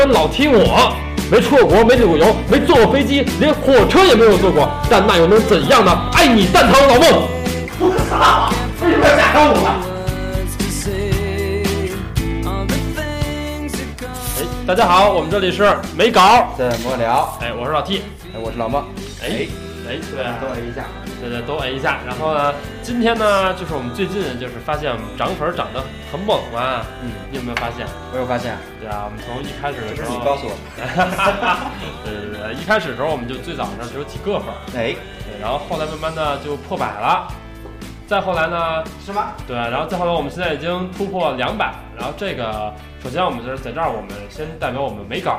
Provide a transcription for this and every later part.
然老 T 我没出过国，没旅过游，没坐过飞机，连火车也没有坐过，但那又能怎样呢？爱你蛋疼老孟。我操！为什么要假装我？哎，大家好，我们这里是没稿。怎么聊？哎，我是老 T。哎，我是老孟。哎哎，对啊，都 A 一下。对对，都摁一下。然后呢，今天呢，就是我们最近就是发现涨粉涨得很猛嘛。嗯，你有没有发现？我有发现。对啊，我们从一开始的时候，你告诉我。对对对，一开始的时候我们就最早上只有几个粉。哎，对，然后后来慢慢的就破百了。再后来呢？是吗？对，然后再后来我们现在已经突破两百。然后这个，首先我们就是在这儿，我们先代表我们没稿。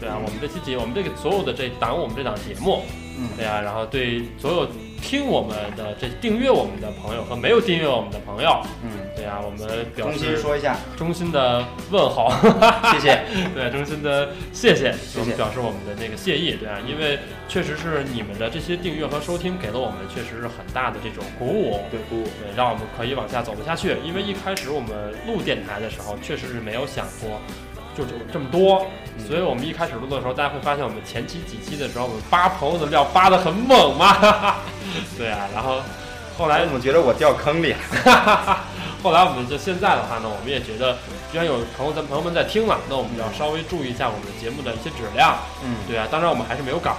对啊，我们这期节，我们这个所有的这档我们这档节目，嗯，对啊，然后对所有。听我们的这订阅我们的朋友和没有订阅我们的朋友，嗯，对啊，我们表衷心说一下，衷心的问候，谢谢，对，衷心的谢谢，谢谢，表示我们的那个谢意，对啊，因为确实是你们的这些订阅和收听给了我们确实是很大的这种鼓舞，对，鼓舞，对，让我们可以往下走得下去。因为一开始我们录电台的时候，确实是没有想过。就就这么多，所以我们一开始录的时候，大家会发现我们前期几期的时候，我们扒朋友的料扒的很猛嘛。对啊，然后后来怎么觉得我掉坑里？后来我们就现在的话呢，我们也觉得，既然有朋友在朋友们在听了，那我们要稍微注意一下我们的节目的一些质量。嗯，对啊，当然我们还是没有稿。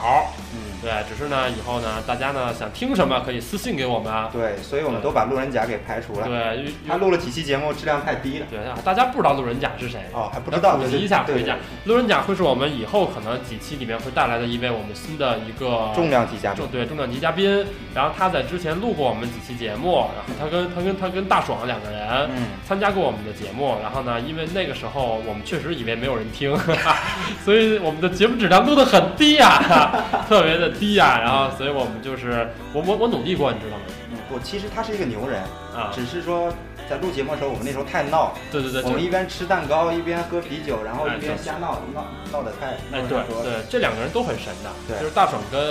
嗯。对，只是呢，以后呢，大家呢想听什么可以私信给我们。对，所以我们都把路人甲给排除了。对，他录了几期节目，质量太低了。对，大家不知道路人甲是谁哦，还不知道。普及一下，普及一下，路人甲会是我们以后可能几期里面会带来的一位我们新的一个重量级嘉宾。对，重量级嘉宾。然后他在之前录过我们几期节目，然后他跟他跟他跟大爽两个人参加过我们的节目。然后呢，因为那个时候我们确实以为没有人听，所以我们的节目质量录的很低呀，特别的低呀，然后。所以我们就是我我我努力过，你知道吗？嗯，我其实他是一个牛人啊，只是说。在录节目的时候，我们那时候太闹。对对对，我们一边吃蛋糕一边喝啤酒，然后一边瞎闹，闹闹得太。哎，对对，这两个人都很神的，对，就是大爽跟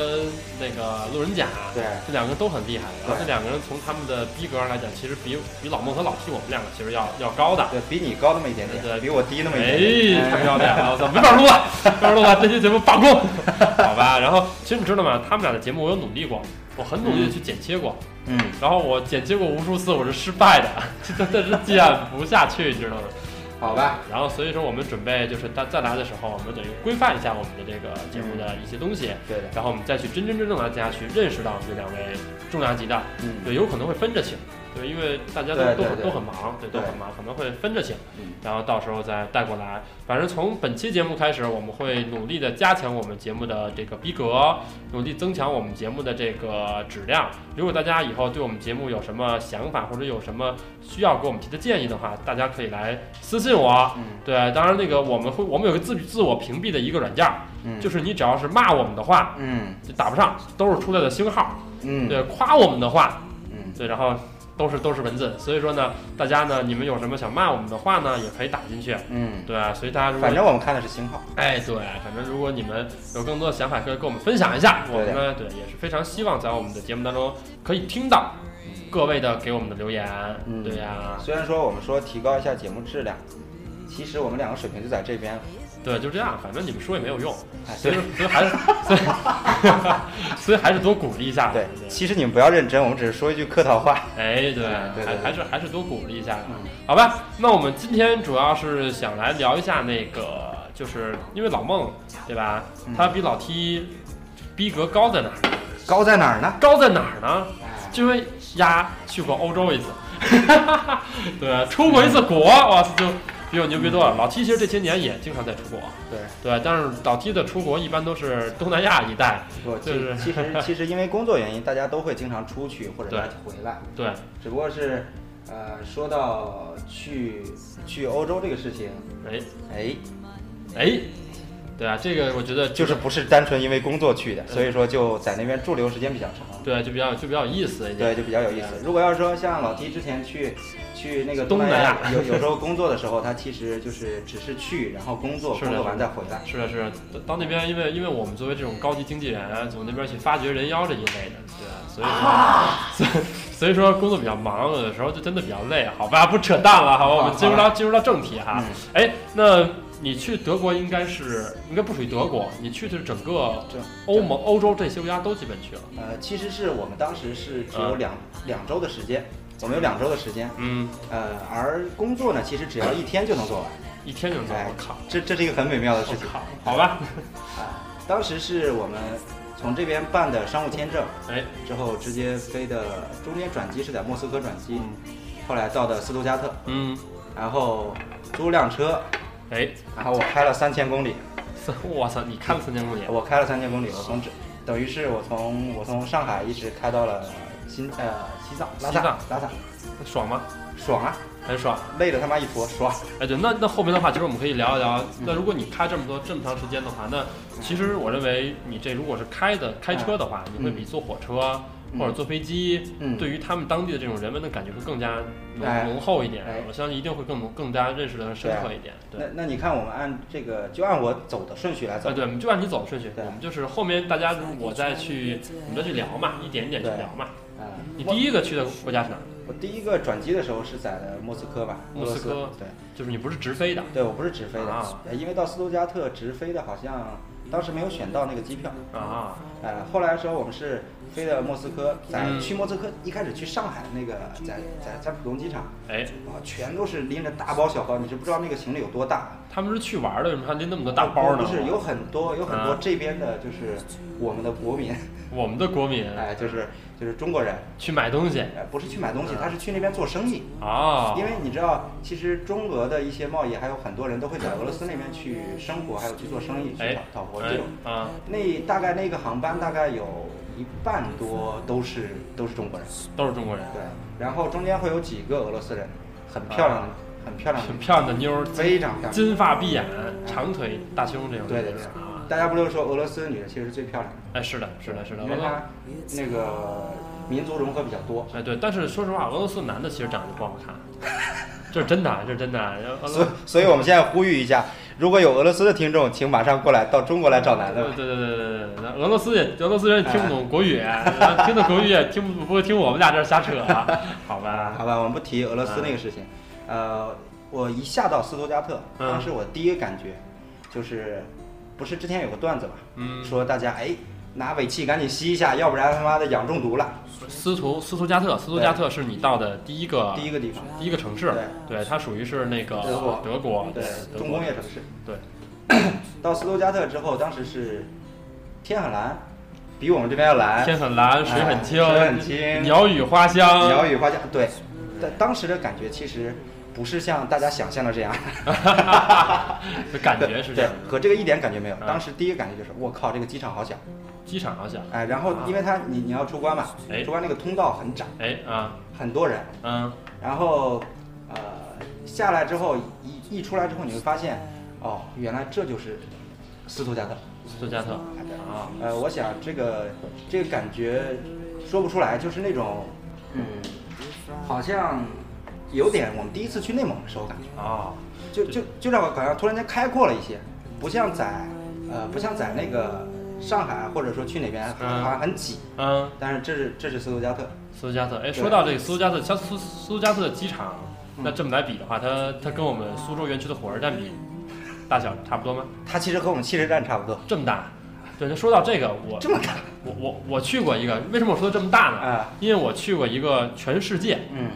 那个路人甲，对，这两个人都很厉害。然后这两个人从他们的逼格上来讲，其实比比老孟和老 T 我们两个其实要要高的。对比你高那么一点点，对，比我低那么一点点。哎，太漂亮了！我操，没法录了，没法录了，这期节目罢工，好吧？然后其实你知道吗？他们俩的节目我有努力过，我很努力的去剪切过。嗯，然后我剪切过无数次，我是失败的，真的是剪不下去，你知道吗？好吧。然后所以说我们准备就是再再来的时候，我们等于规范一下我们的这个节目的一些东西。对的。然后我们再去真真正正的大家去认识到这两位重量级的，嗯，对，有可能会分着请。对，因为大家都都都很忙，对，都很忙，可能会分着请，嗯，然后到时候再带过来。反正从本期节目开始，我们会努力的加强我们节目的这个逼格，努力增强我们节目的这个质量。如果大家以后对我们节目有什么想法，或者有什么需要给我们提的建议的话，大家可以来私信我。嗯，对，当然那个我们会，我们有个自自我屏蔽的一个软件，嗯，就是你只要是骂我们的话，嗯，就打不上，都是出来的星号，嗯，对，夸我们的话，嗯，对，然后。都是都是文字，所以说呢，大家呢，你们有什么想骂我们的话呢，也可以打进去。嗯，对，所以大家如果反正我们看的是新号。哎，对，反正如果你们有更多的想法，可以跟我们分享一下。我们呢，对，也是非常希望在我们的节目当中可以听到各位的给我们的留言。嗯，对呀。虽然说我们说提高一下节目质量，其实我们两个水平就在这边。对，就这样，反正你们说也没有用，所以所以还是 所以所以还是多鼓励一下。对，其实你们不要认真，我们只是说一句客套话。哎，对，还还是还是多鼓励一下。好吧，那我们今天主要是想来聊一下那个，就是因为老孟，对吧？他比老 T 逼格高在哪儿？高在哪儿呢？高在哪儿呢？就因为丫去过欧洲一次，对，出过一次国，哇塞就。比我牛逼多了。老 T 其实这些年也经常在出国，对对，但是老 T 的出国一般都是东南亚一带，就是其实其实因为工作原因，大家都会经常出去或者再回来，对，只不过是呃说到去去欧洲这个事情，哎哎哎。对啊，这个我觉得就是不是单纯因为工作去的，所以说就在那边驻留时间比较长。对，就比较就比较有意思一点。对，就比较有意思。如果要是说像老 T 之前去去那个东南亚，有有时候工作的时候，他其实就是只是去，然后工作，工作完再回来。是的，是的。到那边，因为因为我们作为这种高级经纪人，从那边去发掘人妖这一类的，对啊，所以说，所以说工作比较忙，有的时候就真的比较累。好吧，不扯淡了，好吧，我们进入到进入到正题哈。哎，那。你去德国应该是应该不属于德国，你去的是整个欧盟、欧洲这些国家都基本去了。呃，其实是我们当时是只有两两周的时间，我们有两周的时间。嗯。呃，而工作呢，其实只要一天就能做完，一天就能做完。我靠，这这是一个很美妙的事情。好吧。啊，当时是我们从这边办的商务签证，哎，之后直接飞的，中间转机是在莫斯科转机，后来到的斯图加特。嗯。然后租辆车。哎，然后我开了三千公里，我操，你开了三千公里？我开了三千公里，我从这，等于是我从我从上海一直开到了新呃西藏，拉萨拉萨，爽吗？爽啊，很爽，累的他妈一坨，爽。哎，对，那那后面的话，其实我们可以聊一聊。那如果你开这么多这么长时间的话，那其实我认为你这如果是开的开车的话，你会比坐火车。或者坐飞机，对于他们当地的这种人文的感觉会更加浓浓厚一点。我相信一定会更更加认识的深刻一点。那那你看，我们按这个就按我走的顺序来走。对，就按你走的顺序。我们就是后面大家我再去，我们再去聊嘛，一点一点去聊嘛。啊，你第一个去的国家是哪儿？我第一个转机的时候是在莫斯科吧？莫斯科。对，就是你不是直飞的。对，我不是直飞的，啊因为到斯图加特直飞的好像当时没有选到那个机票啊。呃，后来的时候我们是。飞的莫斯科，在去莫斯科一开始去上海那个，在在在浦东机场，哎，啊，全都是拎着大包小包，你是不知道那个行李有多大。他们是去玩的，为什么还拎那么多大包呢？不是，有很多有很多这边的，就是我们的国民，我们的国民，哎，就是就是中国人去买东西，哎，不是去买东西，他是去那边做生意啊。因为你知道，其实中俄的一些贸易，还有很多人都会在俄罗斯那边去生活，还有去做生意，去讨讨活这种啊。那大概那个航班大概有。一半多都是都是中国人，都是中国人。对，然后中间会有几个俄罗斯人，很漂亮的，很漂亮，很漂亮的妞，非常漂亮，金发碧眼，长腿大胸这种。对对对，大家不都说俄罗斯的女的其实最漂亮的？哎，是的，是的，是的，因为她那个民族融合比较多。哎，对，但是说实话，俄罗斯男的其实长得不好看，这是真的，这是真的。所所以，我们现在呼吁一下。如果有俄罗斯的听众，请马上过来到中国来找男的。对对对对对对，俄罗斯人俄罗斯人听不懂国语，听懂国语也听不不会听我们俩这瞎扯，啊 好吧？好吧，我们不提俄罗斯那个事情。呃，我一下到斯图加特，当时我第一个感觉就是，不是之前有个段子嘛，说大家哎。拿尾气赶紧吸一下，要不然他妈的氧中毒了。斯图斯图加特，斯图加特是你到的第一个第一个地方，第一个城市。对，它属于是那个德国，德国，对，重工业城市。对，到斯图加特之后，当时是天很蓝，比我们这边要蓝。天很蓝，水很清，水很清，鸟语花香，鸟语花香。对，但当时的感觉其实不是像大家想象的这样。感觉是这样，和这个一点感觉没有。当时第一个感觉就是，我靠，这个机场好小。机场好小，哎，然后因为它你你要出关嘛，哎，出关那个通道很窄，哎啊，很多人，嗯，然后呃下来之后一一出来之后你会发现，哦，原来这就是斯图加特，斯图加特。啊，呃，我想这个这个感觉说不出来，就是那种嗯，好像有点我们第一次去内蒙的时候感觉。啊，就就就让我感觉突然间开阔了一些，不像在呃不像在那个。上海或者说去哪边好像很挤，嗯，但是这是这是斯图加特，斯图加特，哎，说到这个斯图加特，像斯斯图加特的机场，那这么来比的话，它它跟我们苏州园区的火车站比，大小差不多吗？它其实和我们汽车站差不多，这么大。对，那说到这个，我这么大，我我我去过一个，为什么我说这么大呢？啊，因为我去过一个全世界，嗯，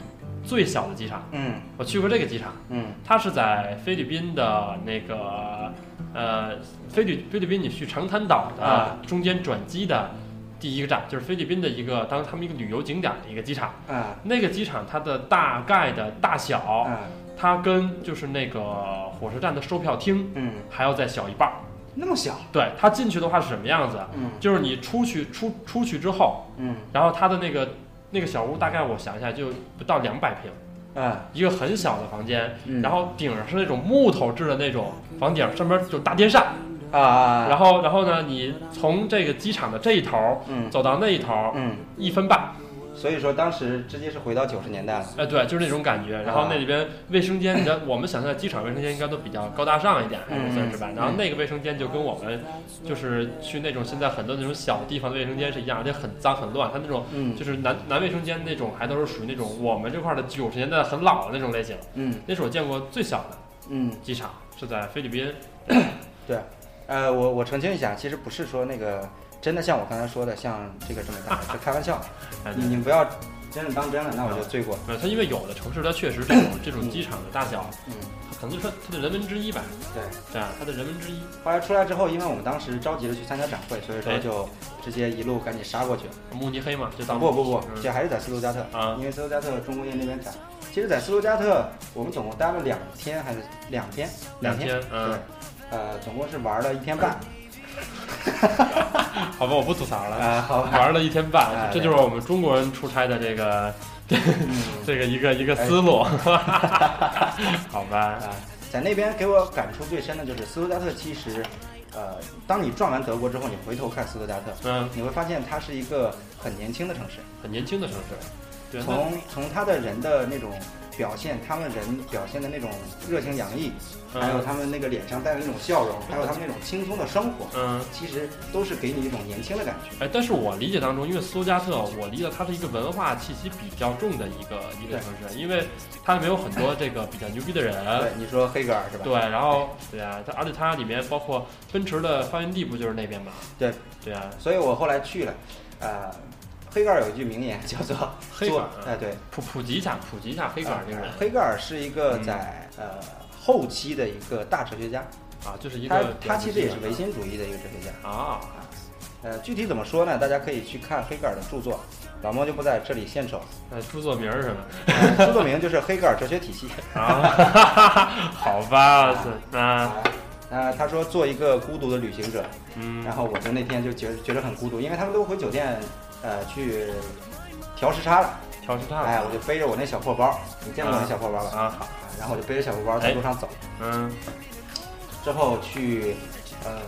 最小的机场，嗯，我去过这个机场，嗯，它是在菲律宾的那个。呃，菲律菲律宾，你去长滩岛的中间转机的第一个站，就是菲律宾的一个当他们一个旅游景点的一个机场。啊，那个机场它的大概的大小，它跟就是那个火车站的售票厅，嗯，还要再小一半儿。那么小？对，它进去的话是什么样子？嗯，就是你出去出出去之后，嗯，然后它的那个那个小屋大概我想一下就不到两百平。嗯，一个很小的房间，然后顶上是那种木头制的那种房顶，上面就大电扇，啊，然后然后呢，你从这个机场的这一头，嗯，走到那一头，嗯，一分半。所以说当时直接是回到九十年代了，哎，对，就是那种感觉。然后那里边卫生间，你知道，我们想象机场卫生间应该都比较高大上一点，算是吧。然后那个卫生间就跟我们就是去那种现在很多那种小地方的卫生间是一样，而且很脏很乱。它那种就是男男卫生间那种，还都是属于那种我们这块的九十年代很老的那种类型。嗯，那是我见过最小的嗯机场。是在菲律宾。对，呃，我我澄清一下，其实不是说那个真的像我刚才说的，像这个这么大，是开玩笑。你你不要真的当真了，那我就罪过。对，它因为有的城市它确实这种 这种机场的大小，嗯，可能就是它的人文之一吧。对，对啊，它的人文之一。后来出来之后，因为我们当时着急着去参加展会，所以说就直接一路赶紧杀过去。慕尼黑嘛，就当不不不，这还是在斯图加特啊，因为斯图加特中工业那边展。其实，在斯图加特，我们总共待了两天还是两天？两天，对，呃，总共是玩了一天半。好吧，我不吐槽了啊。好，玩了一天半，这就是我们中国人出差的这个 这个一个一个思路。好吧，在那边给我感触最深的就是斯图加特。其实，呃，当你转完德国之后，你回头看斯图加特，嗯，你会发现它是一个很年轻的城市，很年轻的城市。从从他的人的那种表现，他们人表现的那种热情洋溢，还有他们那个脸上带的那种笑容，还有他们那种轻松的生活，嗯，其实都是给你一种年轻的感觉。哎，但是我理解当中，因为苏加特，我理解它是一个文化气息比较重的一个一个城市，因为它里面有很多这个比较牛逼的人。对，你说黑格尔是吧？对，然后对啊，它而且它里面包括奔驰的发源地不就是那边吗？对，对啊，所以我后来去了，呃。黑格尔有一句名言 叫做“黑格尔”，哎，对，普普及一下，普及一下黑格尔这个人。黑格尔是一个在呃后期的一个大哲学家啊，就是一个他他其实也是唯心主义的一个哲学家啊。呃，具体怎么说呢？大家可以去看黑格尔的著作，老猫就不在这里献丑。呃，著作名是什么？著作名就是《黑格尔哲学体系》啊。好吧，那那他说做一个孤独的旅行者。嗯，然后我就那天就觉觉得很孤独，因为他们都回酒店，呃，去调时差了。调时差了。哎，我就背着我那小破包，你见过我那小破包吧？啊，好。然后我就背着小破包在路上走。嗯。之后去，呃，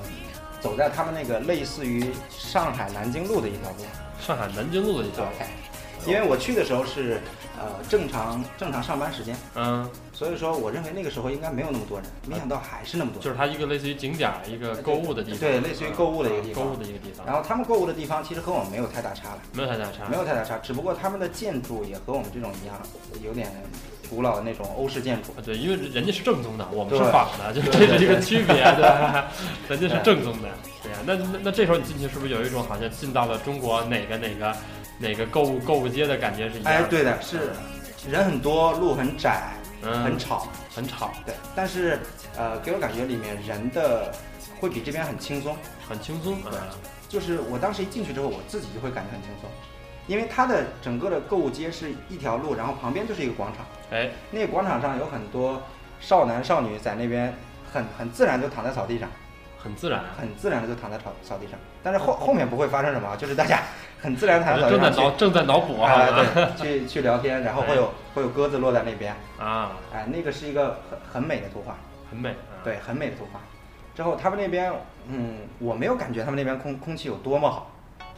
走在他们那个类似于上海南京路的一条路。上海南京路的一条。路。因为我去的时候是，呃，正常正常上班时间，嗯，所以说我认为那个时候应该没有那么多人，没想到还是那么多。就是它一个类似于景点儿，一个购物的地方。对，类似于购物的一个地方。购物的一个地方。然后他们购物的地方其实和我们没有太大差了，没有太大差，没有太大差，只不过他们的建筑也和我们这种一样，有点古老的那种欧式建筑。对，因为人家是正宗的，我们是仿的，就这是一个区别，对吧？人家是正宗的，对呀。那那那这时候你进去是不是有一种好像进到了中国哪个哪个？哪个购物购物街的感觉是一样？哎，对的，是人很多，路很窄，很吵，很吵。对，但是呃，给我感觉里面人的会比这边很轻松，很轻松。对，就是我当时一进去之后，我自己就会感觉很轻松，因为它的整个的购物街是一条路，然后旁边就是一个广场。哎，那个广场上有很多少男少女在那边很很自然就躺在草地上。很自然，很自然的就躺在草草地上，但是后后面不会发生什么，就是大家很自然躺在草地上正在脑正在脑补啊，对，去去聊天，然后会有会有鸽子落在那边啊，哎，那个是一个很很美的图画，很美，对，很美的图画。之后他们那边，嗯，我没有感觉他们那边空空气有多么好，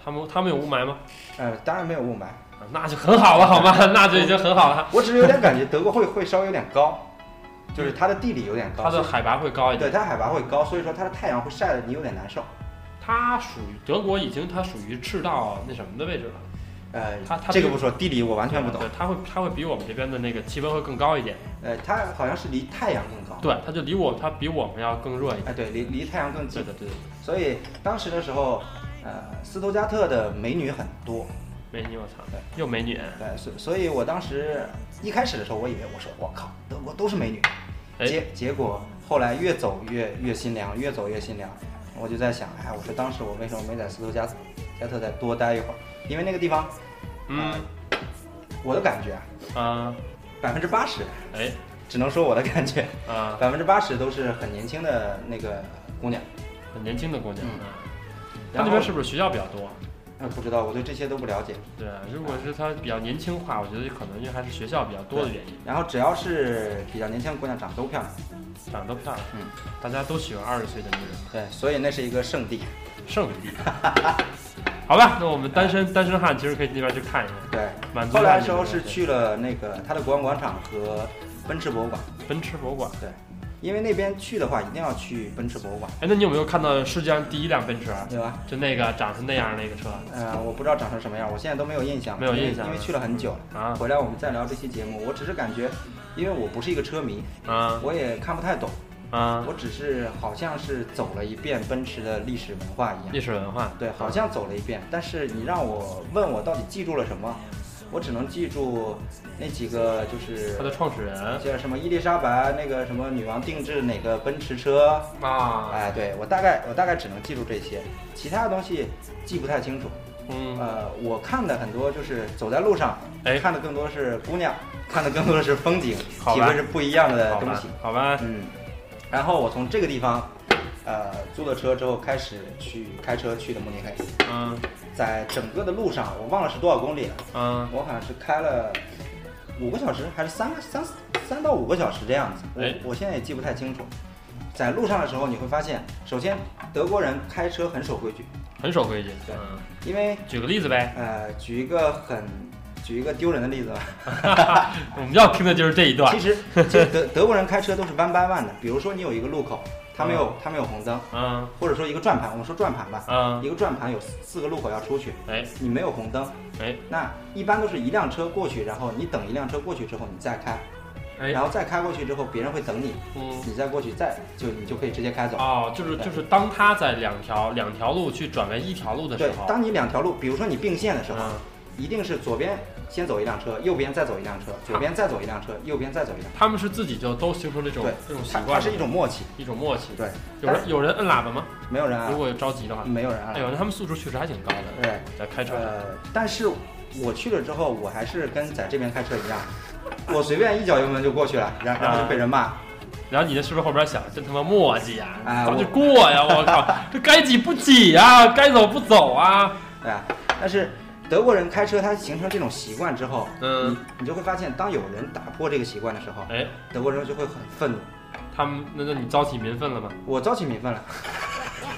他们他们有雾霾吗？呃，当然没有雾霾，那就很好了，好吗？那就已经很好了。我只是有点感觉德国会会稍微有点高。就是它的地理有点高，它的海拔会高一点。对，它海拔会高，所以说它的太阳会晒得你有点难受。它属于德国，已经它属于赤道那什么的位置了。呃，它它这个不说，地理我完全不懂。对，它会它会比我们这边的那个气温会更高一点。呃，它好像是离太阳更高。对，它就离我它比我们要更热一点。哎，对，离离太阳更近。对的对的。所以当时的时候，呃，斯图加特的美女很多。美女，我操！对，又美女。对，所所以，我当时一开始的时候，我以为我说我靠，德国都是美女。结结果后来越走越越心凉，越走越心凉。我就在想，哎，我说当时我为什么没在斯图加加特再多待一会儿？因为那个地方，嗯，我的感觉啊，啊，百分之八十，哎，只能说我的感觉啊，百分之八十都是很年轻的那个姑娘，很年轻的姑娘。嗯，他那边是不是学校比较多？嗯，不知道，我对这些都不了解。对，如果是他比较年轻化，我觉得可能就还是学校比较多的原因。然后只要是比较年轻的姑娘，长得都漂亮，长得都漂亮。嗯，大家都喜欢二十岁的女人。对，所以那是一个圣地。圣地。好吧，那我们单身单身汉其实可以那边去看一下。对，满足。后来的时候是去了那个他的国王广场和奔驰博物馆。奔驰博物馆。对。因为那边去的话，一定要去奔驰博物馆。哎，那你有没有看到世界上第一辆奔驰？有啊，就那个长成那样那个车。呃，我不知道长成什么样，我现在都没有印象。没有印象，因为去了很久了。啊，回来我们再聊这期节目。我只是感觉，因为我不是一个车迷，啊，我也看不太懂。啊，我只是好像是走了一遍奔驰的历史文化一样。历史文化，对，好像走了一遍。但是你让我问我到底记住了什么，我只能记住那几个，就是它的创始人，叫什么伊丽莎白，那个什么女王定制哪个奔驰车啊？哎，对我大概我大概只能记住这些，其他的东西记不太清楚。嗯，呃，我看的很多就是走在路上，哎，看的更多是姑娘，看的更多的是风景，体会是不一样的东西。好吧，嗯。然后我从这个地方，呃，租了车之后开始去开车去的慕尼黑。嗯。在整个的路上，我忘了是多少公里了。嗯。我好像是开了五个小时，还是三个三三到五个小时这样子。我我现在也记不太清楚。在路上的时候，你会发现，首先德国人开车很守规矩。很守规矩，对，因为举个例子呗，呃，举一个很，举一个丢人的例子吧。我们要听的就是这一段。其实，德德国人开车都是弯弯弯的。比如说，你有一个路口，它没有它没有红灯，嗯，或者说一个转盘，我们说转盘吧，嗯，一个转盘有四个路口要出去，哎，你没有红灯，哎，那一般都是一辆车过去，然后你等一辆车过去之后你再开。哎。然后再开过去之后，别人会等你，嗯，你再过去，再就你就可以直接开走。哦，就是就是当他在两条两条路去转为一条路的时候，对，当你两条路，比如说你并线的时候，一定是左边先走一辆车，右边再走一辆车，左边再走一辆车，右边再走一辆。他们是自己就都形成这种这种习惯，它是一种默契，一种默契。对，有人有人摁喇叭吗？没有人啊。如果着急的话，没有人啊。哎呦，那他们素质确实还挺高的。对，在开车。呃，但是我去了之后，我还是跟在这边开车一样。我随便一脚油门就过去了，然然后就被人骂，然后你的是不是后边想，真他妈磨叽呀？早就过呀！我靠，这该挤不挤啊？该走不走啊？对啊，但是德国人开车他形成这种习惯之后，嗯，你你就会发现，当有人打破这个习惯的时候，哎，德国人就会很愤怒。他们那那你招起民愤了吗？我招起民愤了，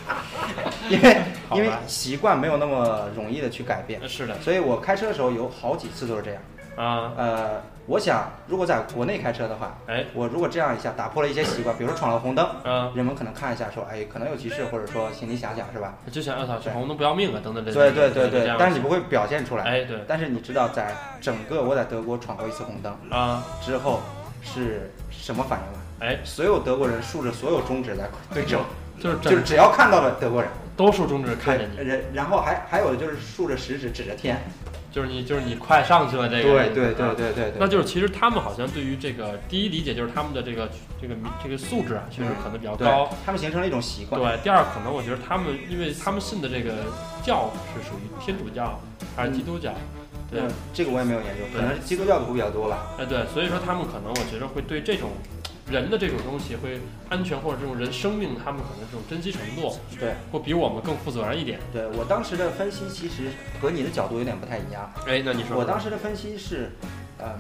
因为因为习惯没有那么容易的去改变。是的，所以我开车的时候有好几次都是这样。啊，呃，我想如果在国内开车的话，哎，我如果这样一下打破了一些习惯，比如说闯了红灯，嗯，人们可能看一下说，哎，可能有急事，或者说心里想想是吧？就想，要操，闯红灯不要命啊，等等这对对对对，但是你不会表现出来，哎，对。但是你知道，在整个我在德国闯过一次红灯啊。之后是什么反应吗？哎，所有德国人竖着所有中指在对着，就是就是只要看到了德国人，都竖中指看着你，然，然后还还有的就是竖着食指指着天。就是你，就是你快上去了，这个对对对对对，那就是其实他们好像对于这个第一理解就是他们的这个这个这个素质啊，确实可能比较高，他们形成了一种习惯。对，第二可能我觉得他们，因为他们信的这个教是属于天主教还是基督教？对，这个我也没有研究，可能是基督教的会比较多吧。哎，对，所以说他们可能我觉得会对这种。人的这种东西会安全，或者这种人生命，他们可能这种珍惜程度，对，会比我们更负责任一点。对我当时的分析，其实和你的角度有点不太一样。哎，那你说，我当时的分析是，嗯，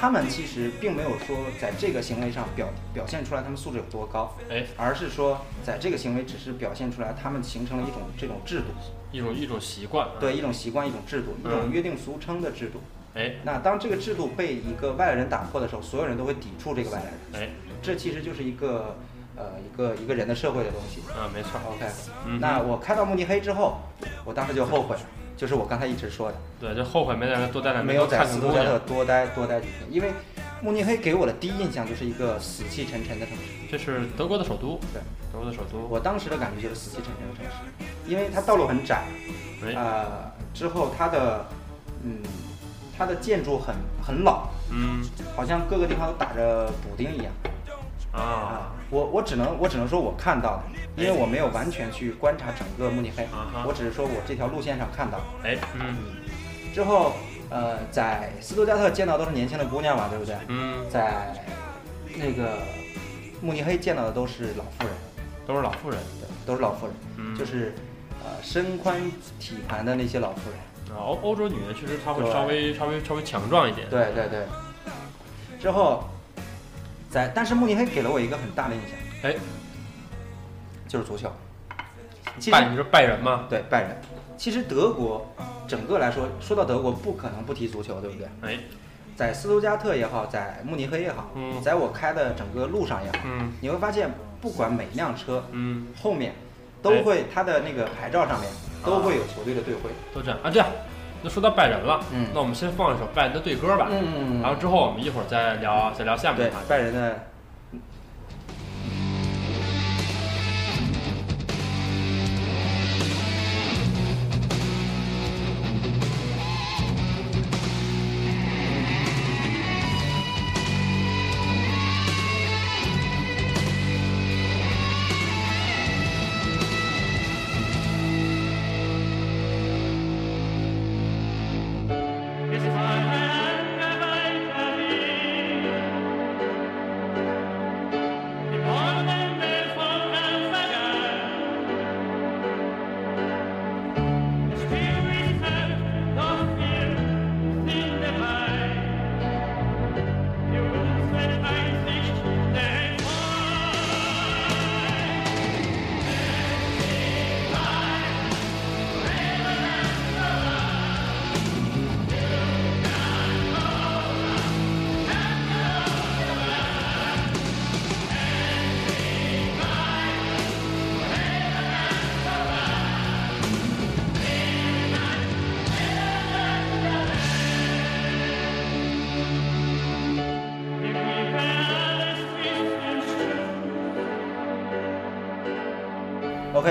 他们其实并没有说在这个行为上表表现出来他们素质有多高，哎，而是说在这个行为只是表现出来他们形成了一种这种制度，一种一种习惯，对，一种习惯，一种制度，一种约定俗称的制度。哎，那当这个制度被一个外来人打破的时候，所有人都会抵触这个外来人。哎，这其实就是一个，呃，一个一个人的社会的东西。嗯，没错。OK，那我开到慕尼黑之后，我当时就后悔了，就是我刚才一直说的。对，就后悔没在那多待两没有在斯图加特多待多待几天，因为慕尼黑给我的第一印象就是一个死气沉沉的城市。这是德国的首都。对，德国的首都。我当时的感觉就是死气沉沉的城市，因为它道路很窄。呃，之后它的，嗯。它的建筑很很老，嗯，好像各个地方都打着补丁一样，啊，我我只能我只能说我看到的，因为我没有完全去观察整个慕尼黑，我只是说我这条路线上看到，哎，嗯，之后呃在斯图加特见到都是年轻的姑娘嘛，对不对？嗯，在那个慕尼黑见到的都是老妇人，都是老妇人，对，都是老妇人，就是呃身宽体盘的那些老妇人。欧欧洲女人确实她会稍微稍微稍微强壮一点。对对对。之后，在但是慕尼黑给了我一个很大的印象，哎，就是足球。拜你说拜仁吗？对，拜仁。其实德国整个来说，说到德国不可能不提足球，对不对？哎，在斯图加特也好，在慕尼黑也好，在我开的整个路上也好，嗯，你会发现不管每辆车，嗯，后面都会他的那个牌照上面。都会有球队的队徽，都这样啊，这样，那说到拜仁了，嗯，那我们先放一首拜仁的队歌吧，嗯嗯嗯，然后之后我们一会儿再聊，再聊下面的拜仁的。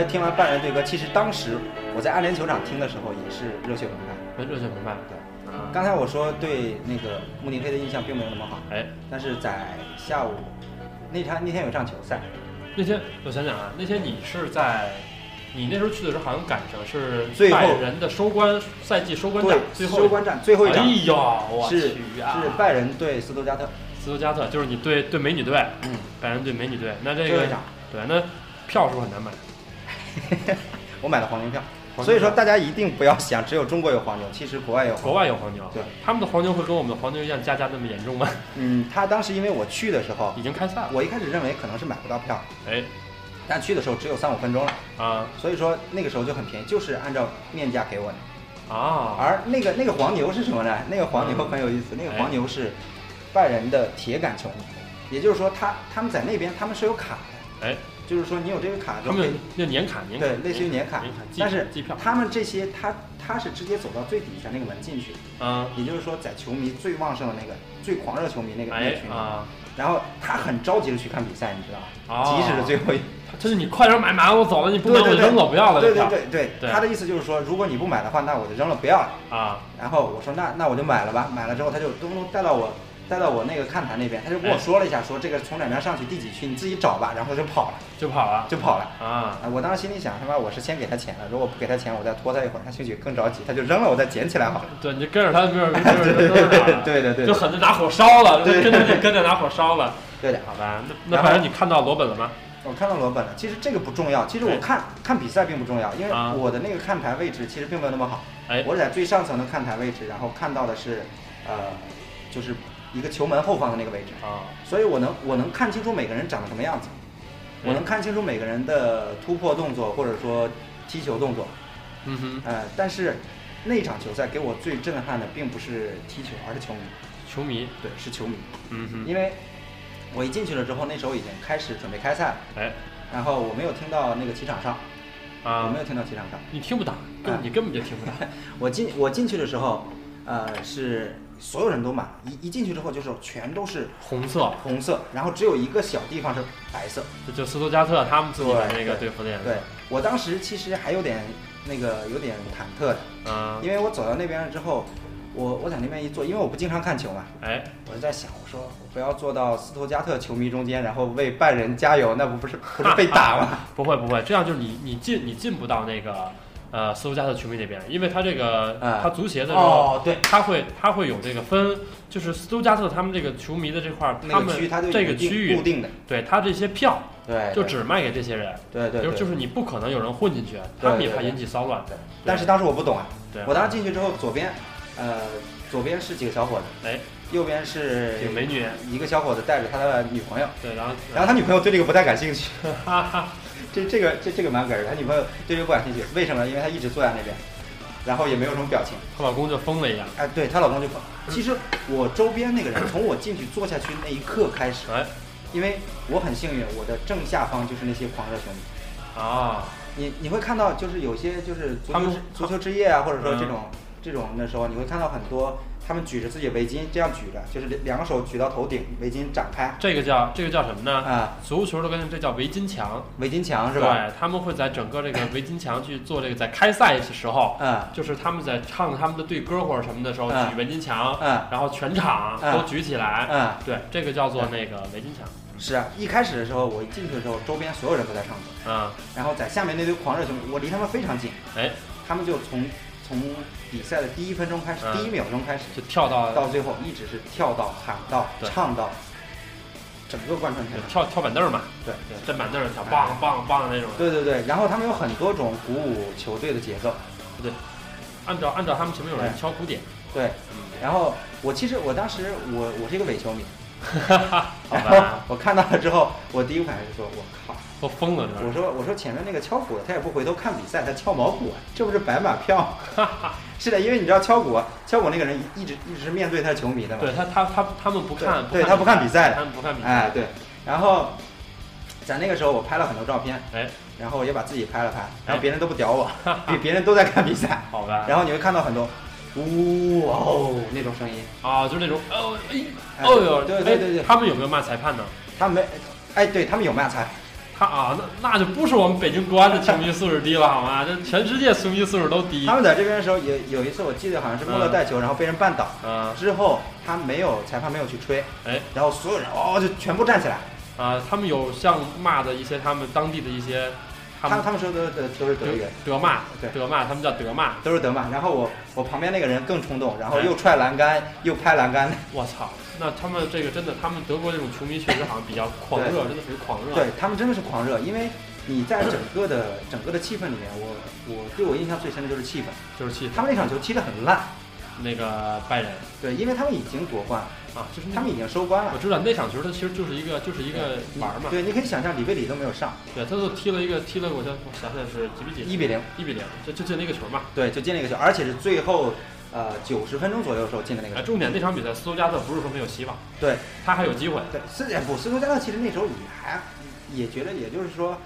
听完拜仁队歌，其实当时我在安联球场听的时候也是热血澎湃，热血澎湃。对，刚才我说对那个慕尼黑的印象并没有那么好，哎，但是在下午那场那天有一场球赛，那天我想想啊，那天你是在。你那时候去的时候，好像赶上是拜仁的收官赛季收官战，最后收官战最后一场。哎呦，我去啊！是拜仁对斯图加特，斯图加特就是你对对美女队，嗯，拜仁对美女队。那这个对，那票是不是很难买？我买了黄牛票，所以说大家一定不要想只有中国有黄牛，其实国外有，国外有黄牛。对，他们的黄牛会跟我们的黄牛一样加价那么严重吗？嗯，他当时因为我去的时候已经开赛了，我一开始认为可能是买不到票，哎。但去的时候只有三五分钟了啊，所以说那个时候就很便宜，就是按照面价给我的啊。而那个那个黄牛是什么呢？那个黄牛很有意思，那个黄牛是拜仁的铁杆球迷，也就是说他他们在那边他们是有卡的，哎，就是说你有这个卡就可以就年卡年卡，对，类似于年卡，但是他们这些他他是直接走到最底下那个门进去，嗯，也就是说在球迷最旺盛的那个最狂热球迷那个那群啊，然后他很着急的去看比赛，你知道吧？即使是最后一。就是你快点买，买完我走了，你不买我扔了，不要了。对对对。对，他的意思就是说，如果你不买的话，那我就扔了，不要了。啊。然后我说那那我就买了吧，买了之后他就咚咚带到我带到我那个看台那边，他就跟我说了一下，说这个从哪边上去第几区，你自己找吧。然后他就跑了，就跑了，就跑了啊。我当时心里想，他妈我是先给他钱了，如果不给他钱，我再拖他一会儿，他兴许更着急，他就扔了，我再捡起来好了。对，你就跟着他，没有对对对对对对，就狠的拿火烧了，跟着你跟着拿火烧了。对的，好吧，那那反正你看到罗本了吗？我看到罗本了，其实这个不重要。其实我看看比赛并不重要，因为我的那个看台位置其实并没有那么好。哎，我是在最上层的看台位置，然后看到的是，呃，就是一个球门后方的那个位置啊。所以我能我能看清楚每个人长得什么样子，我能看清楚每个人的突破动作或者说踢球动作。嗯哼。呃，但是那场球赛给我最震撼的并不是踢球，而是球迷。球迷，对，是球迷。嗯哼。因为。我一进去了之后，那时候已经开始准备开赛了。哎，然后我没有听到那个气场上，啊，我没有听到气场上。你听不到，根你根本就听不到。我进我进去的时候，呃，是所有人都满，一一进去之后就是全都是红色，红色，然后只有一个小地方是白色，就斯图加特他们自己的那个队服的颜色。对我当时其实还有点那个有点忐忑的，嗯，因为我走到那边了之后。我我在那边一坐，因为我不经常看球嘛，哎，我就在想，我说我不要坐到斯图加特球迷中间，然后为拜仁加油，那不不是不是被打吗？不会不会，这样就是你你进你进不到那个呃斯图加特球迷那边，因为他这个他足协的时候，对，他会他会有这个分，就是斯图加特他们这个球迷的这块儿，他们这个区域固定的，对他这些票，对，就只卖给这些人，对对，就就是你不可能有人混进去，他们也怕引起骚乱。对但是当时我不懂啊，对我当时进去之后，左边。呃，左边是几个小伙子，哎，右边是几个美女，一个小伙子带着他的女朋友，对，然后然后他女朋友对这个不太感兴趣，哈哈，这这个这这个蛮哏儿的，他女朋友对这个不感兴趣，为什么？因为他一直坐在那边，然后也没有什么表情，她老公就疯了一样，哎，对她老公就疯。其实我周边那个人，从我进去坐下去那一刻开始，哎，因为我很幸运，我的正下方就是那些狂热球迷，啊，你你会看到就是有些就是足球足球之夜啊，或者说这种。这种的时候，你会看到很多他们举着自己围巾这样举着，就是两个手举到头顶，围巾展开。这个叫这个叫什么呢？啊，足球的跟这叫围巾墙。围巾墙是吧？对，他们会在整个这个 围巾墙去做这个，在开赛的时候，嗯，就是他们在唱他们的队歌或者什么的时候举围巾墙，嗯，然后全场都举起来，嗯，对，这个叫做那个围巾墙。是啊，一开始的时候我一进去的时候，周边所有人都在唱歌，嗯，然后在下面那堆狂热球迷，我离他们非常近，哎，他们就从。从比赛的第一分钟开始，第一秒钟开始就跳到到最后，一直是跳到喊到唱到，整个贯穿起来。跳跳板凳嘛，对对，站板凳跳，棒棒棒的那种。对对对，然后他们有很多种鼓舞球队的节奏，对，按照按照他们前面有人敲鼓点。对，然后我其实我当时我我是一个伪球迷，好吧，我看到了之后，我第一反应是说，我靠。都疯了！我说我说前面那个敲鼓的，他也不回头看比赛，他敲毛鼓，这不是白马票？是的，因为你知道敲鼓，敲鼓那个人一直一直是面对他的球迷的嘛。对他他他他们不看，对他不看比赛，他们不看比赛。哎，对。然后在那个时候，我拍了很多照片，哎，然后也把自己拍了拍，然后别人都不屌我，比别人都在看比赛。好吧。然后你会看到很多，呜哦那种声音啊，就是那种哦哎哦哟，对对对对，他们有没有骂裁判呢？他们没，哎，对他们有骂裁。他啊，那那就不是我们北京国安的球迷素质低了好吗？这全世界球迷素质都低。他们在这边的时候，有有一次我记得好像是穆勒带球，然后被人绊倒，嗯，之后他没有裁判没有去吹，哎，然后所有人哦就全部站起来，啊，他们有像骂的一些他们当地的一些。他们他们说的的都是德语，德骂，对，德骂，他们叫德骂，都是德骂。然后我我旁边那个人更冲动，然后又踹栏杆，又拍栏杆。我操！那他们这个真的，他们德国这种球迷确实好像比较狂热，真的属于狂热。对他们真的是狂热，因为你在整个的 整个的气氛里面，我我对我印象最深的就是气氛，就是气氛。他们那场球踢得很烂。那个拜仁，对，因为他们已经夺冠啊，就是他们已经收官了。我知道那场球，他其实就是一个就是一个玩嘛。对，你可以想象里贝里都没有上。对，他就踢了一个踢了，我想我想想是几比几？一比零，一比零，就就进了一个球嘛。对，就进了一个球，而且是最后呃九十分钟左右的时候进的那个。重点那场比赛，斯图加特不是说没有希望，对他还有机会。对，斯不斯图加特其实那时候也还也觉得，也就是说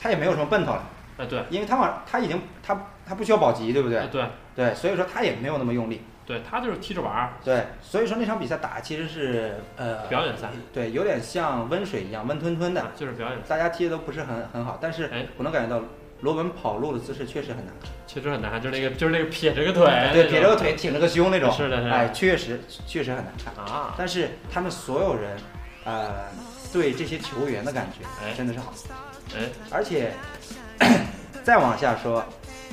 他也没有什么奔头了。哎，对，因为他往他已经他他不需要保级，对不对？对对，所以说他也没有那么用力。对他就是踢着玩儿，对，所以说那场比赛打其实是呃表演赛，对，有点像温水一样温吞吞的，就是表演。大家踢的都不是很很好，但是我能感觉到罗文跑路的姿势确实很难看，确实很难看，就是那个就是那个撇着个腿，对，撇着个腿挺着个胸那种，是的，是的，哎，确实确实很难看啊。但是他们所有人，呃，对这些球员的感觉真的是好，哎，而且 再往下说。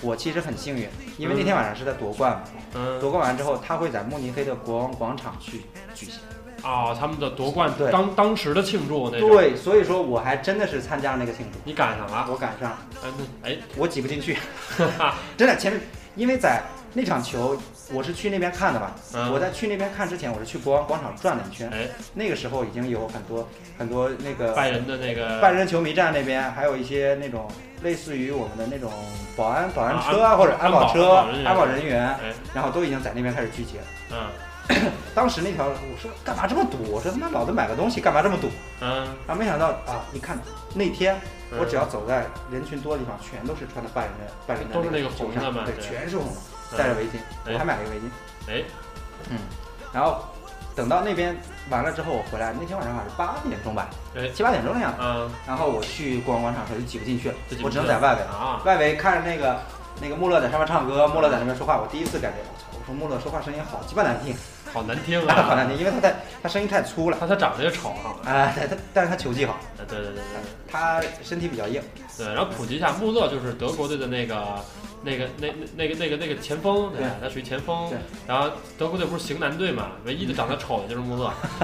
我其实很幸运，因为那天晚上是在夺冠嘛，嗯，夺冠完之后，他会在慕尼黑的国王广场去举行，啊，他们的夺冠对。当当时的庆祝那对，所以说我还真的是参加了那个庆祝，你赶上了，我赶上，哎那哎，我挤不进去，真的前面，因为在那场球。我是去那边看的吧？我在去那边看之前，我是去国王广场转了一圈。哎，那个时候已经有很多很多那个拜仁的那个拜仁球迷站那边，还有一些那种类似于我们的那种保安保安车啊，或者安保车安保人员，然后都已经在那边开始聚集了。嗯，当时那条我说干嘛这么堵？我说他妈老子买个东西干嘛这么堵？嗯，啊，没想到啊，你看那天我只要走在人群多的地方，全都是穿的半人半人的，都是那个红的嘛，对，全是红的。戴着围巾，我还买了一个围巾。哎，嗯，然后等到那边完了之后，我回来那天晚上好像是八点钟吧，七八点钟的样。嗯，然后我去国王广场的时候就挤不进去了，我只能在外围啊，外围看着那个那个穆勒在上面唱歌，穆勒在那边说话，我第一次感觉我操，我说穆勒说话声音好鸡巴难听，好难听啊，好难听，因为他太他声音太粗了，他他长得也丑哈，哎，他但是他球技好，对对对对，他身体比较硬。对，然后普及一下，穆勒就是德国队的那个。那个那那那个那个那个前锋，对，他属于前锋。然后德国队不是型男队嘛，唯一的长得丑的就是穆勒。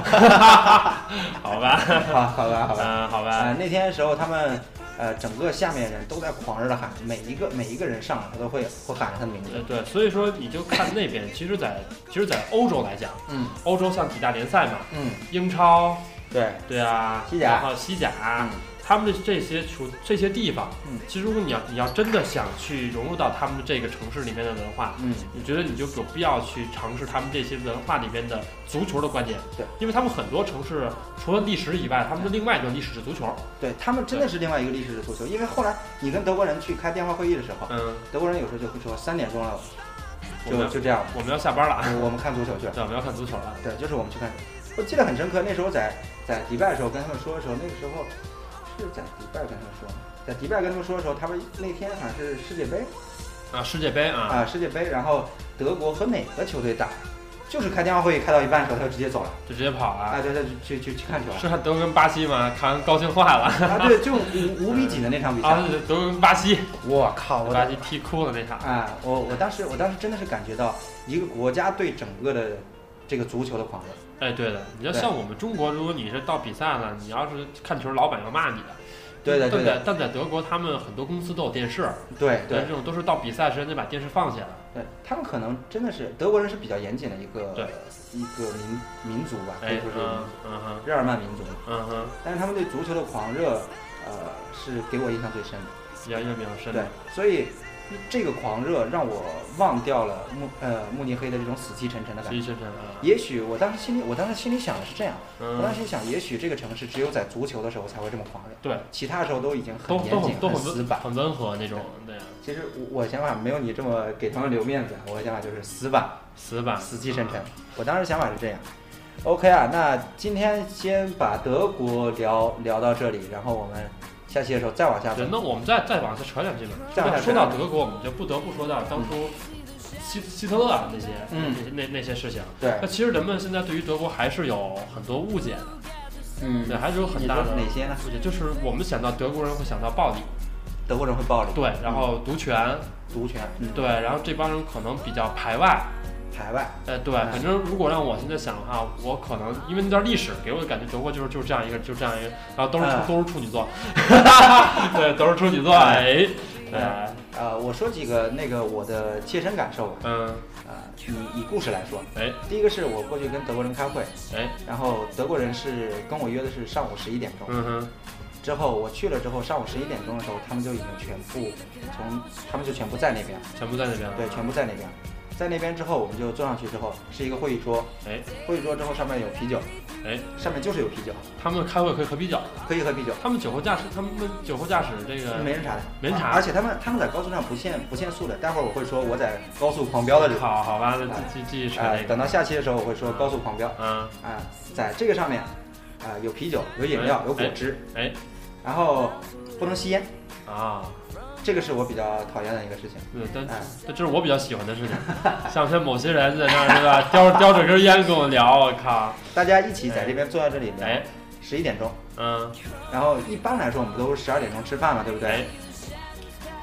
好吧，好，好吧，好吧，嗯，好吧。那天的时候，他们呃整个下面人都在狂热的喊，每一个每一个人上来，他都会会喊着他的名字。对，所以说你就看那边，其实，在其实，在欧洲来讲，嗯，欧洲像几大联赛嘛，嗯，英超，对，对啊，西甲，然后西甲。他们的这些处这些地方，嗯，其实如果你要你要真的想去融入到他们的这个城市里面的文化，嗯，你觉得你就有必要去尝试他们这些文化里边的足球的观念，对，因为他们很多城市除了历史以外，他们的另外一种历史是足球，对他们真的是另外一个历史是足球，因为后来你跟德国人去开电话会议的时候，嗯，德国人有时候就会说三点钟了，就就这样，我们要下班了，我们看足球去，对，我们要看足球了，对，就是我们去看，我记得很深刻，那时候在在迪拜的时候跟他们说的时候，那个时候。是在迪拜跟他们说，在迪拜跟他们说的时候，他们那天好像是世界杯啊，世界杯啊啊，世界杯，然后德国和哪个球队打，就是开电话会议开到一半的时候，他就直接走了，就直接跑了啊，对对，去去去看球了。是看德国跟巴西吗？看高兴坏了啊，对，就五五比几的那场比赛啊，德国跟巴西，我靠，我巴西踢哭了那场啊，我我当时我当时真的是感觉到一个国家对整个的这个足球的狂热。哎，对的，你要像我们中国，如果你是到比赛了，你要是看球，老板要骂你的。对的，对的。但在德国，他们很多公司都有电视。对对。这种都是到比赛时间就把电视放下了。对他们可能真的是德国人是比较严谨的一个一个民民族吧，可以说是嗯哼日耳曼民族。嗯哼。但是他们对足球的狂热，呃，是给我印象最深的。比较印象比较深。对，所以。这个狂热让我忘掉了慕呃慕尼黑的这种死气沉沉的感觉。死气沉沉啊！也许我当时心里，我当时心里想的是这样，我当时想，也许这个城市只有在足球的时候才会这么狂热。对，其他时候都已经很严谨、很死板、很温和那种。对。其实我想法没有你这么给他们留面子，我的想法就是死板、死板、死气沉沉。我当时想法是这样。OK 啊，那今天先把德国聊聊到这里，然后我们。下期的时候再往下走。对，那我们再再往下扯两句吧。说到德国，我们就不得不说到当初希希特勒啊那些那些那那些事情。对。那其实人们现在对于德国还是有很多误解的。嗯。对，还是有很大的哪些呢？误解就是我们想到德国人会想到暴力。德国人会暴力。对，然后独权。独权。对，然后这帮人可能比较排外。排外，哎，对，反正如果让我现在想的话，我可能因为那段历史给我的感觉，德国就是就是这样一个，就这样一个，然后都是都是处女座，对，都是处女座，哎，对，呃，我说几个那个我的切身感受吧，嗯，啊，以以故事来说，哎，第一个是我过去跟德国人开会，哎，然后德国人是跟我约的是上午十一点钟，嗯哼，之后我去了之后，上午十一点钟的时候，他们就已经全部从，他们就全部在那边，全部在那边，对，全部在那边。在那边之后，我们就坐上去之后是一个会议桌，哎，会议桌之后上面有啤酒，哎，上面就是有啤酒。他们开会可以喝啤酒，可以喝啤酒。他们酒后驾驶，他们酒后驾驶这个没人查的，没人查。而且他们他们在高速上不限不限速的。待会儿我会说我在高速狂飙的。好好吧，那继继续。哎，等到下期的时候我会说高速狂飙。嗯。啊，在这个上面，啊，有啤酒，有饮料，有果汁，哎，然后不能吸烟。啊。这个是我比较讨厌的一个事情，对，但这这是我比较喜欢的事情。像像某些人在那儿，对吧？叼叼着根烟跟我聊，我靠！大家一起在这边坐在这里聊，十一点钟，嗯，然后一般来说我们都是十二点钟吃饭嘛，对不对？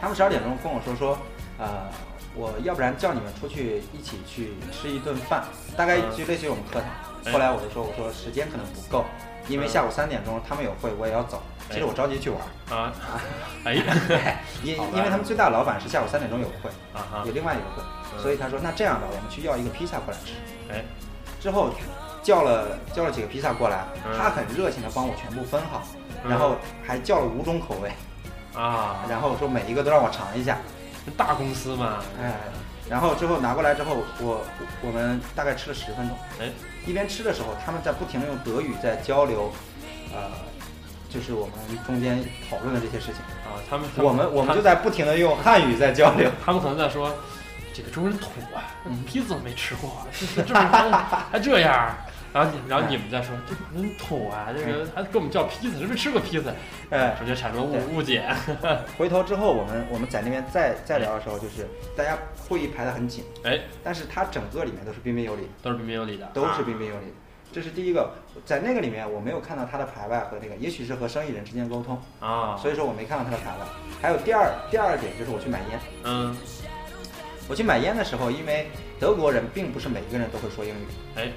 他们十二点钟跟我说说，呃，我要不然叫你们出去一起去吃一顿饭，大概就类似于我们课堂。后来我就说，我说时间可能不够，因为下午三点钟他们有会，我也要走。其实我着急去玩啊，哎，因因为他们最大的老板是下午三点钟有个会啊，有另外一个会，所以他说那这样吧，我们去要一个披萨过来吃。哎，之后叫了叫了几个披萨过来，他很热情的帮我全部分好，然后还叫了五种口味啊，然后说每一个都让我尝一下。大公司嘛，哎，然后之后拿过来之后，我我们大概吃了十分钟，哎，一边吃的时候，他们在不停的用德语在交流，呃。就是我们中间讨论的这些事情。啊，他们我们我们就在不停的用汉语在交流，他们可能在说，这个中国人土啊，披萨没吃过，这这 还这样，然后然后你们再说这帮人土啊，这个还跟我们叫披萨，是不是吃过披萨？哎，直接产生误误解。回头之后我们我们在那边再再聊的时候，就是大家会议排得很紧，哎，但是它整个里面都是彬彬有礼，都是彬彬有礼的，都是彬彬有礼。这是第一个，在那个里面我没有看到他的排外和那个，也许是和生意人之间沟通啊，所以说我没看到他的排外。还有第二第二点就是我去买烟，嗯，我去买烟的时候，因为德国人并不是每一个人都会说英语，哎，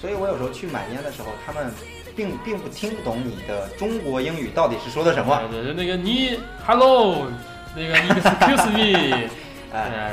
所以我有时候去买烟的时候，他们并并不听不懂你的中国英语到底是说的什么。对对，那个你，hello，那个 excuse me，哎，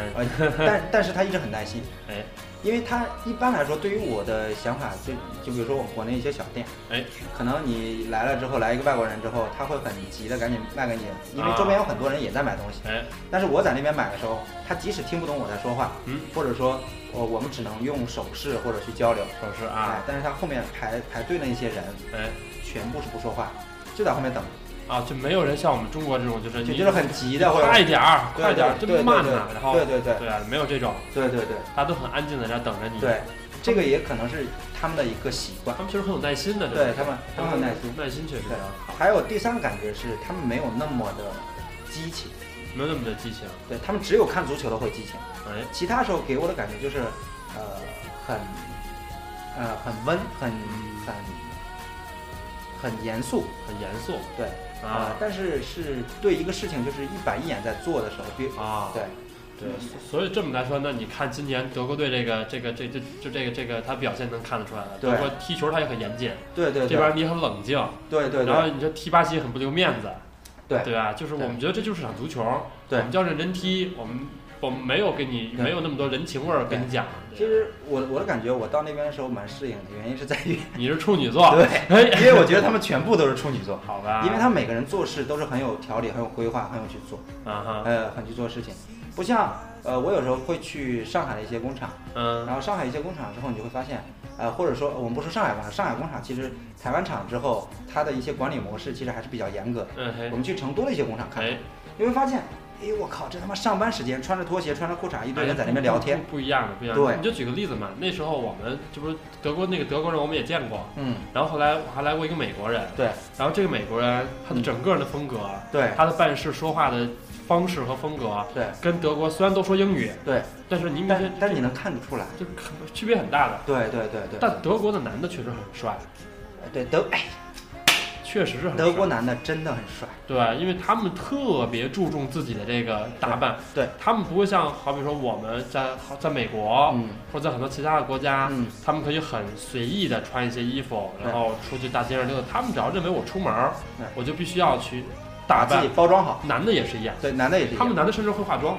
但但是他一直很耐心，哎。因为他一般来说，对于我的想法，就就比如说我们国内一些小店，哎，可能你来了之后，来一个外国人之后，他会很急的赶紧卖给你，因为周边有很多人也在买东西，哎，但是我在那边买的时候，他即使听不懂我在说话，嗯，或者说，我我们只能用手势或者去交流，手势啊，但是他后面排排队的那些人，哎，全部是不说话，就在后面等。啊，就没有人像我们中国这种，就是你就是很急的，快点儿，快点儿，这么慢呢？然后对对对，对啊，没有这种，对对对，大家都很安静的在等着你。对，这个也可能是他们的一个习惯。他们其实很有耐心的，对他们，他们很耐心，耐心确实。还有第三个感觉是，他们没有那么的激情，没有那么的激情。对他们只有看足球的会激情，哎，其他时候给我的感觉就是，呃，很，呃，很温，很很很严肃，很严肃，对。啊，但是是对一个事情就是一板一眼在做的时候，比啊，对，对，所以这么来说，那你看今年德国队这个这个这这就这个这个他表现能看得出来的，德国踢球他也很严谨，对对，这边你很冷静，对对，然后你说踢巴西很不留面子，对。对吧？就是我们觉得这就是场足球，对，我们叫认真踢，我们。我没有给你没有那么多人情味儿跟你讲。其实我我的感觉，我到那边的时候蛮适应的，原因是在于 你是处女座，对，因为我觉得他们全部都是处女座，好吧？因为他们每个人做事都是很有条理、很有规划、很有去做，啊哈，呃，很去做事情，不像呃，我有时候会去上海的一些工厂，嗯，然后上海一些工厂之后，你就会发现，呃，或者说我们不说上海工厂，上海工厂其实台湾厂之后，它的一些管理模式其实还是比较严格的。嗯，我们去成都的一些工厂看，你会发现。哎，我靠，这他妈上班时间，穿着拖鞋，穿着裤衩，一堆人在那边聊天，不一样的，不一样。对，你就举个例子嘛，那时候我们这不是德国那个德国人，我们也见过，嗯，然后后来我还来过一个美国人，对，然后这个美国人他的整个人的风格，对，他的办事说话的方式和风格，对，跟德国虽然都说英语，对，但是你但但你能看得出来，就区别很大的，对对对对。但德国的男的确实很帅，对德哎。确实是很德国男的真的很帅，对，因为他们特别注重自己的这个打扮，对他们不会像好比说我们在在美国，嗯，或者在很多其他的国家，嗯，他们可以很随意的穿一些衣服，然后出去大街上溜达。他们只要认为我出门，我就必须要去打扮。自己包装好。男的也是一样，对，男的也是。他们男的甚至会化妆，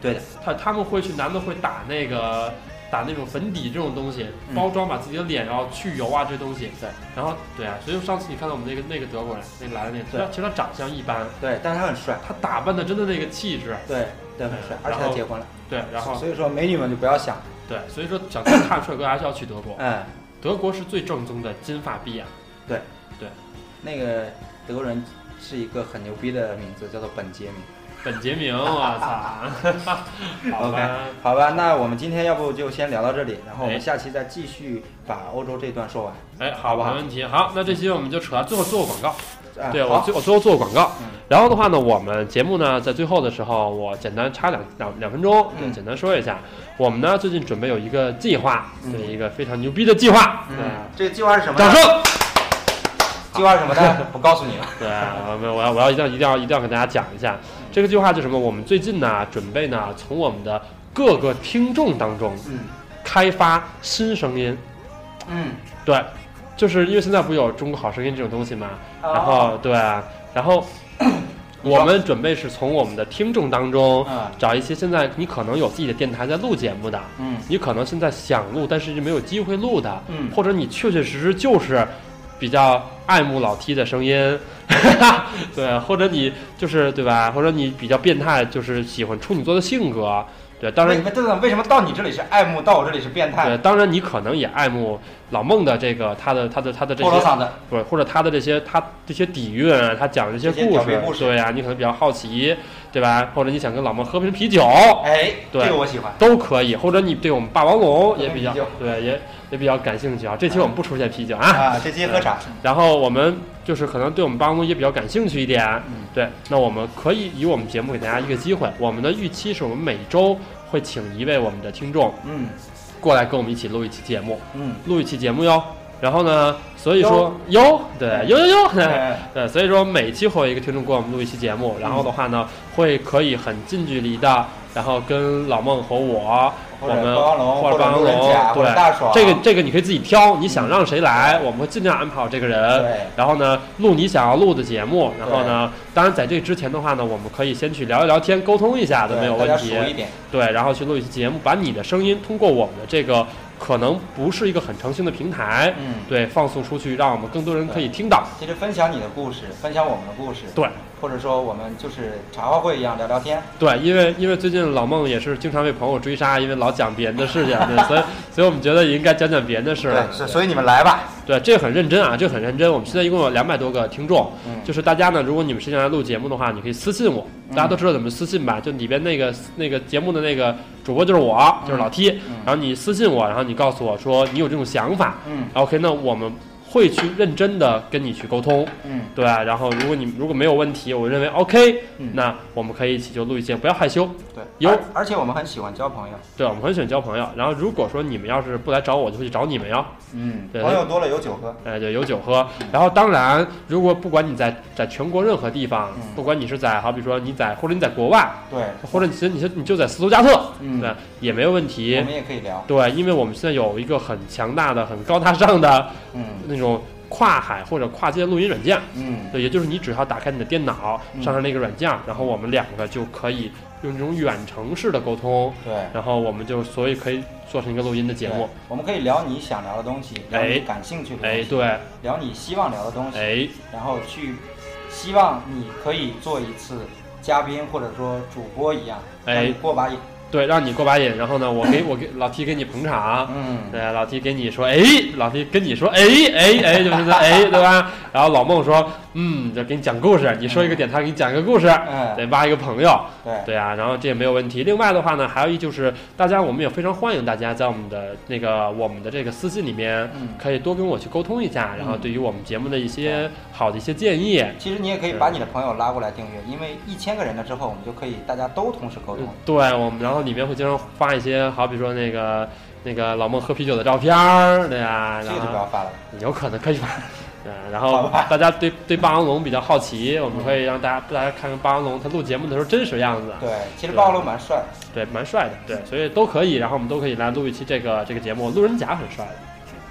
对的，他他们会去，男的会打那个。打那种粉底这种东西，包装把自己的脸，然后去油啊这些东西。对，然后对啊，所以上次你看到我们那个那个德国人，那个来的那个，对，其实他长相一般，对，但是他很帅，他打扮的真的那个气质，对，对，很帅，而且他结婚了，对，然后所以说美女们就不要想，对，所以说想看帅哥还是要去德国，嗯，德国是最正宗的金发碧眼，对，对，那个德国人是一个很牛逼的名字，叫做本杰明。本杰明，我操！OK，好吧，那我们今天要不就先聊到这里，然后我们下期再继续把欧洲这段说完。哎，好不好？没问题。好，那这期我们就扯到最后做个广告。对我最我最后做个广告。然后的话呢，我们节目呢在最后的时候，我简单插两两两分钟，对，简单说一下。我们呢最近准备有一个计划，对，一个非常牛逼的计划。嗯，这个计划是什么？掌声。计划什么的？不告诉你了。对，我我要我要一定要一定要一定要给大家讲一下。这个计划就什么？我们最近呢，准备呢，从我们的各个听众当中，嗯，开发新声音，嗯，对，就是因为现在不有《中国好声音》这种东西嘛，然后对，然后 我们准备是从我们的听众当中找一些现在你可能有自己的电台在录节目的，嗯，你可能现在想录，但是没有机会录的，嗯，或者你确确实实就是比较爱慕老 T 的声音。对，或者你就是对吧？或者你比较变态，就是喜欢处女座的性格。对，当然，为什么到你这里是爱慕，到我这里是变态？对，当然你可能也爱慕老孟的这个他的他的他的这些，不是或者他的这些他这些底蕴，他讲这些故事，对呀，你可能比较好奇，对吧？或者你想跟老孟喝瓶啤酒，哎，对，这个我喜欢，都可以。或者你对我们霸王龙也比较对，也也比较感兴趣啊。这期我们不出现啤酒啊，啊，这期喝茶。然后我们就是可能对我们霸王龙也比较感兴趣一点，嗯，对。那我们可以以我们节目给大家一个机会，我们的预期是我们每周。会请一位我们的听众，嗯，过来跟我们一起录一期节目，嗯，录一期节目哟。然后呢，所以说哟，对，哟哟哟，对，所以说每期会有一个听众给我们录一期节目，然后的话呢，会可以很近距离的，然后跟老孟和我。我们或者霸王龙，对，这个这个你可以自己挑，你想让谁来，我们会尽量安排好这个人。对，然后呢，录你想要录的节目。然后呢，当然在这之前的话呢，我们可以先去聊一聊天，沟通一下都没有问题。对，然后去录一期节目，把你的声音通过我们的这个可能不是一个很诚信的平台，嗯，对，放送出去，让我们更多人可以听到。其实分享你的故事，分享我们的故事。对。或者说我们就是茶话会一样聊聊天。对，因为因为最近老孟也是经常被朋友追杀，因为老讲别人的事情，对，所以所以我们觉得应该讲讲别人的事。对，所以你们来吧。对，这个很认真啊，这个很认真。我们现在一共有两百多个听众，就是大家呢，如果你们是想来录节目的话，你可以私信我。大家都知道怎么私信吧？就里边那个那个节目的那个主播就是我，就是老 T。然后你私信我，然后你告诉我说你有这种想法。嗯。OK，那我们。会去认真的跟你去沟通，嗯，对，然后如果你如果没有问题，我认为 OK，那我们可以一起就录一些，不要害羞，对，有，而且我们很喜欢交朋友，对，我们很喜欢交朋友。然后如果说你们要是不来找我，就会去找你们哟，嗯，对。朋友多了有酒喝，哎，对，有酒喝。然后当然，如果不管你在在全国任何地方，不管你是在好比说你在或者你在国外，对，或者你其实你你就在斯图加特，嗯，对，也没有问题，我们也可以聊，对，因为我们现在有一个很强大的、很高大上的，嗯，那种。跨海或者跨界录音软件，嗯，对，也就是你只要打开你的电脑，上上那个软件，然后我们两个就可以用这种远程式的沟通，对，然后我们就所以可以做成一个录音的节目。我们可以聊你想聊的东西，聊你感兴趣的东西，哎，对，聊你希望聊的东西，哎，然后去希望你可以做一次嘉宾或者说主播一样，哎，过把对，让你过把瘾，然后呢，我给我给老 T 给你捧场，嗯，对，老 T 给你说，哎，老 T 跟你说，哎哎哎，就是哎，对吧？然后老孟说，嗯，就给你讲故事，你说一个点，他给你讲一个故事，嗯，得挖一个朋友，对。对啊，然后这也没有问题。另外的话呢，还有一就是大家，我们也非常欢迎大家在我们的那个我们的这个私信里面，可以多跟我去沟通一下，然后对于我们节目的一些好的一些建议。其实你也可以把你的朋友拉过来订阅，因为一千个人了之后，我们就可以大家都同时沟通。对，我们然后。里面会经常发一些，好比说那个那个老孟喝啤酒的照片儿，对呀，这个就不要发了，有可能可以发，对，然后大家对对霸王龙比较好奇，我们可以让大家大家看看霸王龙他录节目的时候真实样子。对，其实霸王龙蛮帅，对，蛮帅的，对，所以都可以，然后我们都可以来录一期这个这个节目。路人甲很帅的，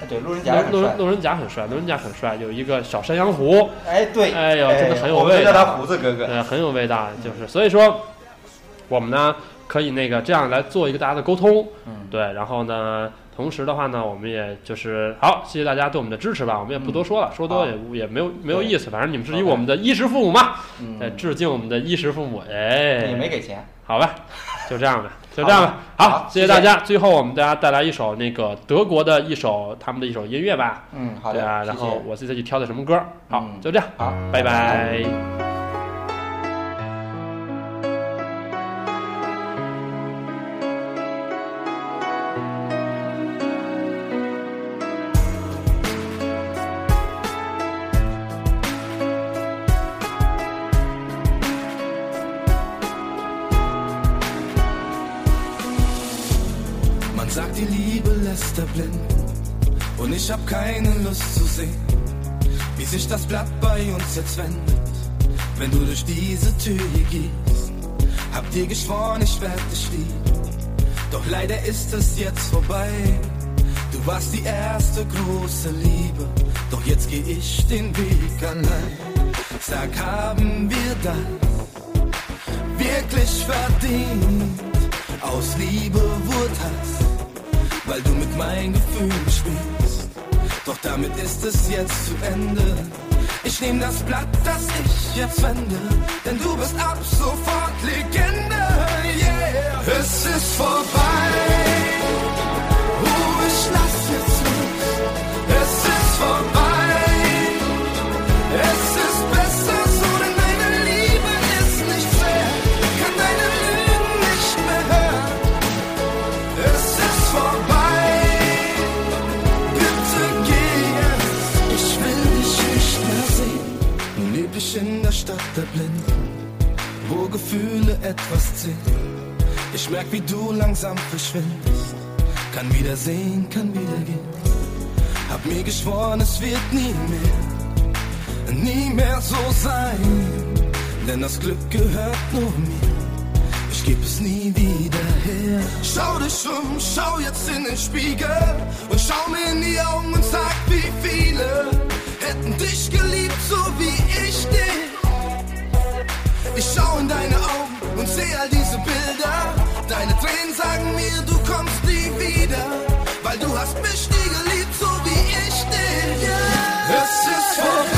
对，路人甲路人路人甲很帅，路人甲很帅，有一个小山羊胡，哎，对，哎呦，真的很有味道，叫他胡子哥哥，对，很有味道，就是所以说我们呢。可以那个这样来做一个大家的沟通，嗯，对，然后呢，同时的话呢，我们也就是好，谢谢大家对我们的支持吧，我们也不多说了，说多也也没有没有意思，反正你们是以我们的衣食父母嘛，在致敬我们的衣食父母，哎，也没给钱，好吧，就这样吧，就这样吧，好，谢谢大家，最后我们大家带来一首那个德国的一首他们的一首音乐吧，嗯，好的，对啊，然后我自己去挑的什么歌，好，就这样，好，拜拜。Sich das Blatt bei uns jetzt wendet, wenn du durch diese Tür hier gehst. Hab dir geschworen, ich werde dich lieben, doch leider ist es jetzt vorbei. Du warst die erste große Liebe, doch jetzt geh ich den Weg allein. Sag, haben wir das wirklich verdient? Aus Liebe wurde Hass, weil du mit meinen Gefühlen spielst. Doch damit ist es jetzt zu Ende. Ich nehm das Blatt, das ich jetzt wende, denn du bist ab sofort Legende. Yeah, es ist vorbei. Der Blinden, wo Gefühle etwas zählen. Ich merk, wie du langsam verschwindest. Kann wieder sehen, kann wieder gehen. Hab mir geschworen, es wird nie mehr, nie mehr so sein. Denn das Glück gehört nur mir. Ich geb es nie wieder her. Schau dich um, schau jetzt in den Spiegel und schau mir in die Augen und sag, wie viele hätten dich geliebt, so wie ich dich. Ich schau in deine Augen und seh all diese Bilder. Deine Tränen sagen mir, du kommst nie wieder, weil du hast mich nie geliebt, so wie ich dich. Yeah. Es ist vorbei.